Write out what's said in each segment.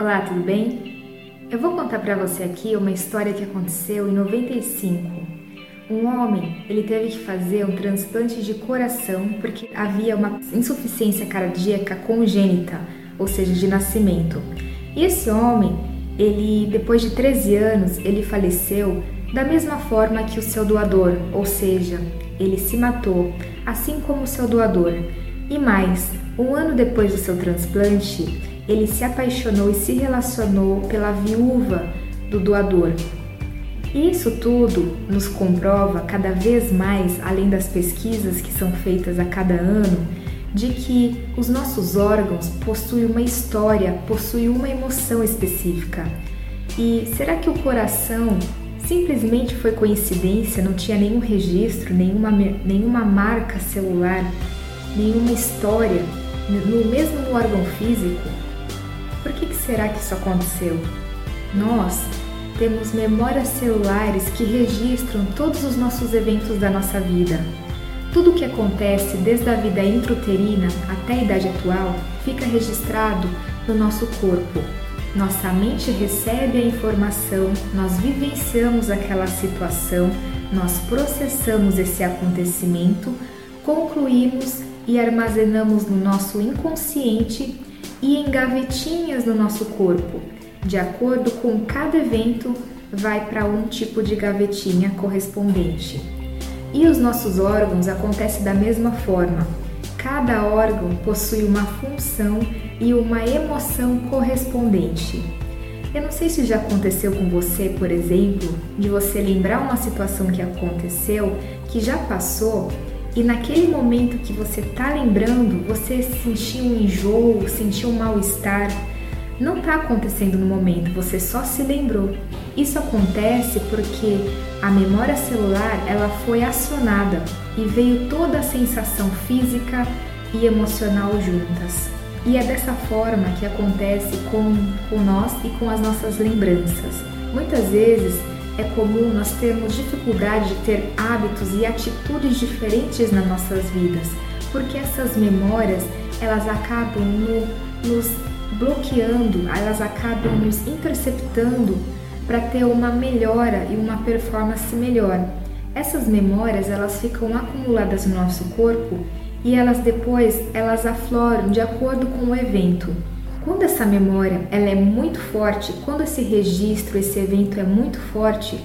Olá, tudo bem? Eu vou contar para você aqui uma história que aconteceu em 95. Um homem, ele teve que fazer um transplante de coração porque havia uma insuficiência cardíaca congênita, ou seja, de nascimento. E esse homem, ele depois de 13 anos, ele faleceu da mesma forma que o seu doador, ou seja, ele se matou, assim como o seu doador. E mais, um ano depois do seu transplante, ele se apaixonou e se relacionou pela viúva do doador. Isso tudo nos comprova cada vez mais, além das pesquisas que são feitas a cada ano, de que os nossos órgãos possuem uma história, possuem uma emoção específica. E será que o coração simplesmente foi coincidência, não tinha nenhum registro, nenhuma, nenhuma marca celular, nenhuma história, no mesmo órgão físico? Será que isso aconteceu? Nós temos memórias celulares que registram todos os nossos eventos da nossa vida. Tudo o que acontece desde a vida intrauterina até a idade atual fica registrado no nosso corpo. Nossa mente recebe a informação, nós vivenciamos aquela situação, nós processamos esse acontecimento, concluímos e armazenamos no nosso inconsciente e em gavetinhas no nosso corpo. De acordo com cada evento, vai para um tipo de gavetinha correspondente. E os nossos órgãos acontece da mesma forma. Cada órgão possui uma função e uma emoção correspondente. Eu não sei se já aconteceu com você, por exemplo, de você lembrar uma situação que aconteceu, que já passou e naquele momento que você está lembrando, você sentiu um enjoo, sentiu um mal-estar. Não está acontecendo no momento, você só se lembrou. Isso acontece porque a memória celular ela foi acionada e veio toda a sensação física e emocional juntas. E é dessa forma que acontece com, com nós e com as nossas lembranças. Muitas vezes é comum nós termos dificuldade de ter hábitos e atitudes diferentes nas nossas vidas, porque essas memórias elas acabam no, nos bloqueando, elas acabam nos interceptando para ter uma melhora e uma performance melhor. Essas memórias elas ficam acumuladas no nosso corpo e elas depois elas afloram de acordo com o evento. Quando essa memória ela é muito forte, quando esse registro, esse evento é muito forte,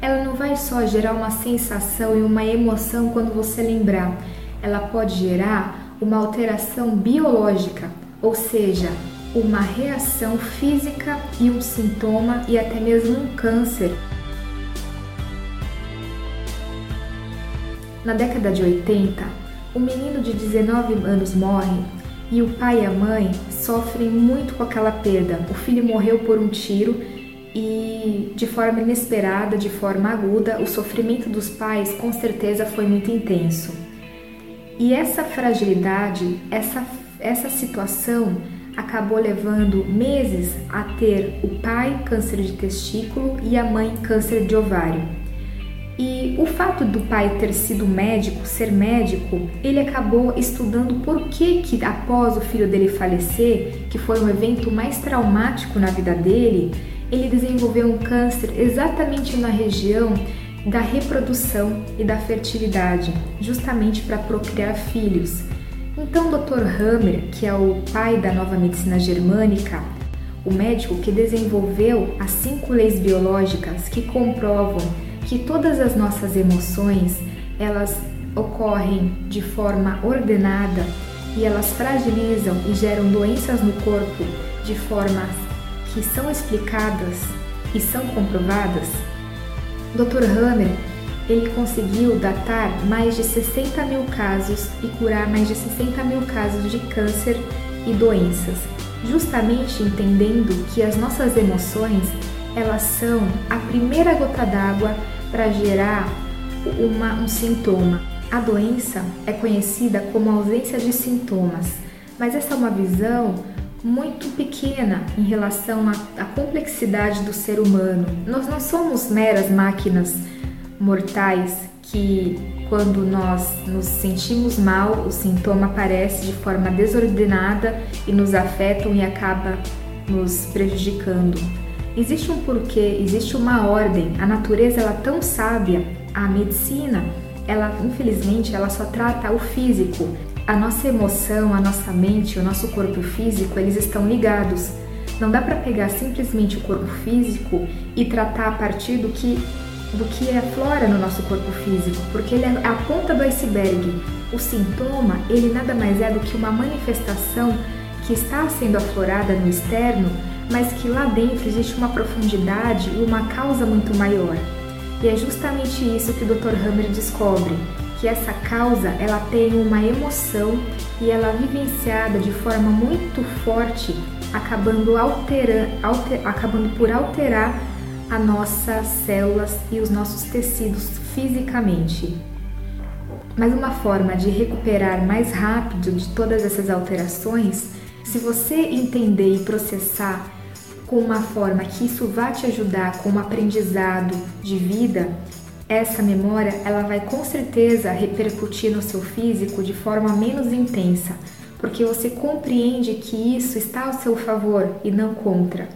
ela não vai só gerar uma sensação e uma emoção quando você lembrar, ela pode gerar uma alteração biológica, ou seja, uma reação física e um sintoma e até mesmo um câncer. Na década de 80, um menino de 19 anos morre e o pai e a mãe sofrem muito com aquela perda. O filho morreu por um tiro e de forma inesperada, de forma aguda, o sofrimento dos pais com certeza foi muito intenso. E essa fragilidade, essa, essa situação acabou levando meses a ter o pai câncer de testículo e a mãe câncer de ovário. E o fato do pai ter sido médico, ser médico, ele acabou estudando por que, que após o filho dele falecer, que foi um evento mais traumático na vida dele, ele desenvolveu um câncer exatamente na região da reprodução e da fertilidade, justamente para procriar filhos. Então, o Dr. Hammer, que é o pai da nova medicina germânica, o médico que desenvolveu as cinco leis biológicas que comprovam que todas as nossas emoções, elas ocorrem de forma ordenada e elas fragilizam e geram doenças no corpo de formas que são explicadas e são comprovadas, Dr. Hammer ele conseguiu datar mais de 60 mil casos e curar mais de 60 mil casos de câncer e doenças, justamente entendendo que as nossas emoções elas são a primeira gota d'água para gerar uma, um sintoma. A doença é conhecida como ausência de sintomas, mas essa é uma visão muito pequena em relação à, à complexidade do ser humano. Nós não somos meras máquinas mortais que, quando nós nos sentimos mal, o sintoma aparece de forma desordenada e nos afetam e acaba nos prejudicando. Existe um porquê, existe uma ordem. A natureza ela é tão sábia, a medicina, ela infelizmente ela só trata o físico. A nossa emoção, a nossa mente, o nosso corpo físico, eles estão ligados. Não dá para pegar simplesmente o corpo físico e tratar a partir do que do que aflora no nosso corpo físico, porque ele é a ponta do iceberg. O sintoma, ele nada mais é do que uma manifestação que está sendo aflorada no externo, mas que lá dentro existe uma profundidade e uma causa muito maior. E é justamente isso que o Dr. Hammer descobre, que essa causa ela tem uma emoção e ela é vivenciada de forma muito forte, acabando, altera, alter, acabando por alterar as nossas células e os nossos tecidos fisicamente. Mas uma forma de recuperar mais rápido de todas essas alterações, se você entender e processar com uma forma que isso vai te ajudar com um aprendizado de vida, essa memória ela vai com certeza repercutir no seu físico de forma menos intensa, porque você compreende que isso está ao seu favor e não contra.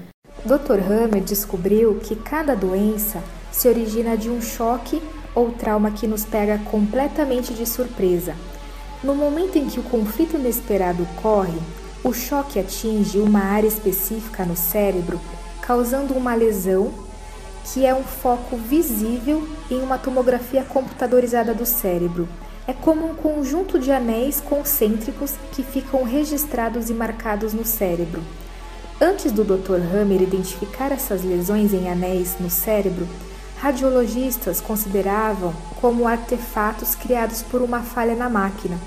Dr. Hammer descobriu que cada doença se origina de um choque ou trauma que nos pega completamente de surpresa. No momento em que o conflito inesperado ocorre, o choque atinge uma área específica no cérebro, causando uma lesão que é um foco visível em uma tomografia computadorizada do cérebro. É como um conjunto de anéis concêntricos que ficam registrados e marcados no cérebro. Antes do Dr. Hammer identificar essas lesões em anéis no cérebro, radiologistas consideravam como artefatos criados por uma falha na máquina.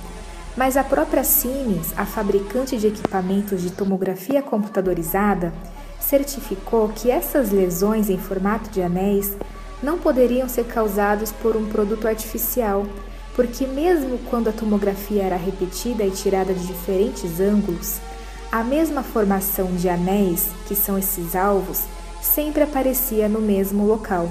Mas a própria Siemens, a fabricante de equipamentos de tomografia computadorizada, certificou que essas lesões em formato de anéis não poderiam ser causadas por um produto artificial, porque mesmo quando a tomografia era repetida e tirada de diferentes ângulos, a mesma formação de anéis, que são esses alvos, sempre aparecia no mesmo local,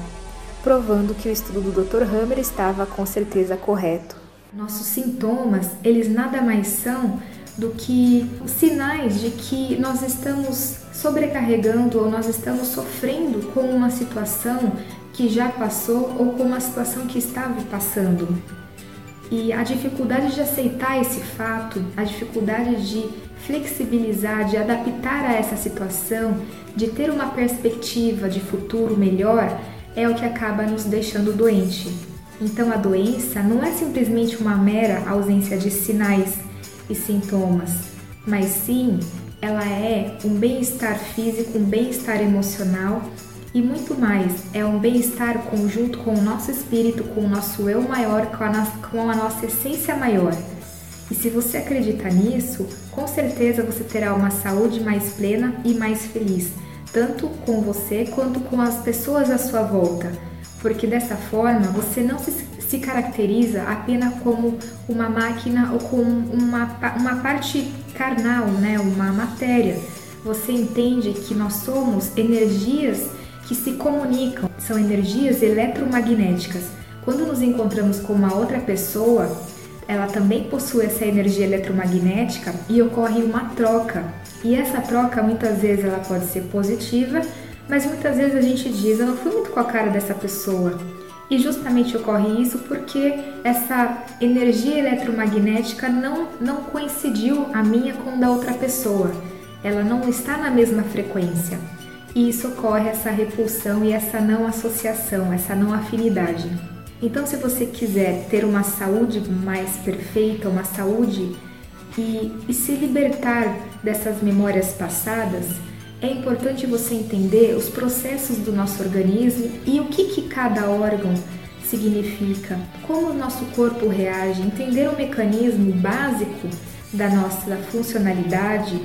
provando que o estudo do Dr. Hammer estava com certeza correto. Nossos sintomas, eles nada mais são do que sinais de que nós estamos sobrecarregando ou nós estamos sofrendo com uma situação que já passou ou com uma situação que estava passando. E a dificuldade de aceitar esse fato, a dificuldade de flexibilizar, de adaptar a essa situação, de ter uma perspectiva de futuro melhor, é o que acaba nos deixando doente. Então a doença não é simplesmente uma mera ausência de sinais e sintomas, mas sim ela é um bem-estar físico, um bem-estar emocional e muito mais. É um bem-estar conjunto com o nosso espírito, com o nosso eu maior, com a, nossa, com a nossa essência maior. E se você acredita nisso, com certeza você terá uma saúde mais plena e mais feliz, tanto com você quanto com as pessoas à sua volta, porque dessa forma você não se, se caracteriza apenas como uma máquina ou como uma, uma parte carnal, né? uma matéria. Você entende que nós somos energias que se comunicam, são energias eletromagnéticas. Quando nos encontramos com uma outra pessoa, ela também possui essa energia eletromagnética e ocorre uma troca. E essa troca muitas vezes ela pode ser positiva, mas muitas vezes a gente diz, eu não fui muito com a cara dessa pessoa. E justamente ocorre isso porque essa energia eletromagnética não, não coincidiu a minha com a da outra pessoa. Ela não está na mesma frequência e isso ocorre essa repulsão e essa não associação, essa não afinidade. Então, se você quiser ter uma saúde mais perfeita, uma saúde e, e se libertar dessas memórias passadas, é importante você entender os processos do nosso organismo e o que, que cada órgão significa, como o nosso corpo reage, entender o mecanismo básico da nossa funcionalidade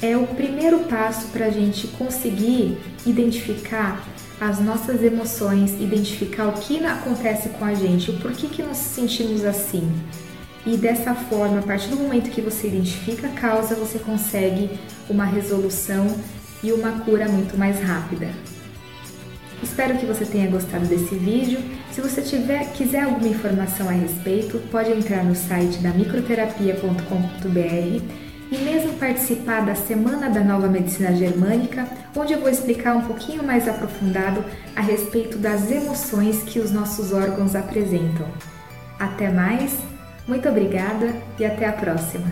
é o primeiro passo para a gente conseguir identificar as nossas emoções, identificar o que acontece com a gente, o porquê que nós sentimos assim. E dessa forma, a partir do momento que você identifica a causa, você consegue uma resolução e uma cura muito mais rápida. Espero que você tenha gostado desse vídeo. Se você tiver, quiser alguma informação a respeito, pode entrar no site da microterapia.com.br e mesmo participar da Semana da Nova Medicina Germânica, onde eu vou explicar um pouquinho mais aprofundado a respeito das emoções que os nossos órgãos apresentam. Até mais, muito obrigada e até a próxima!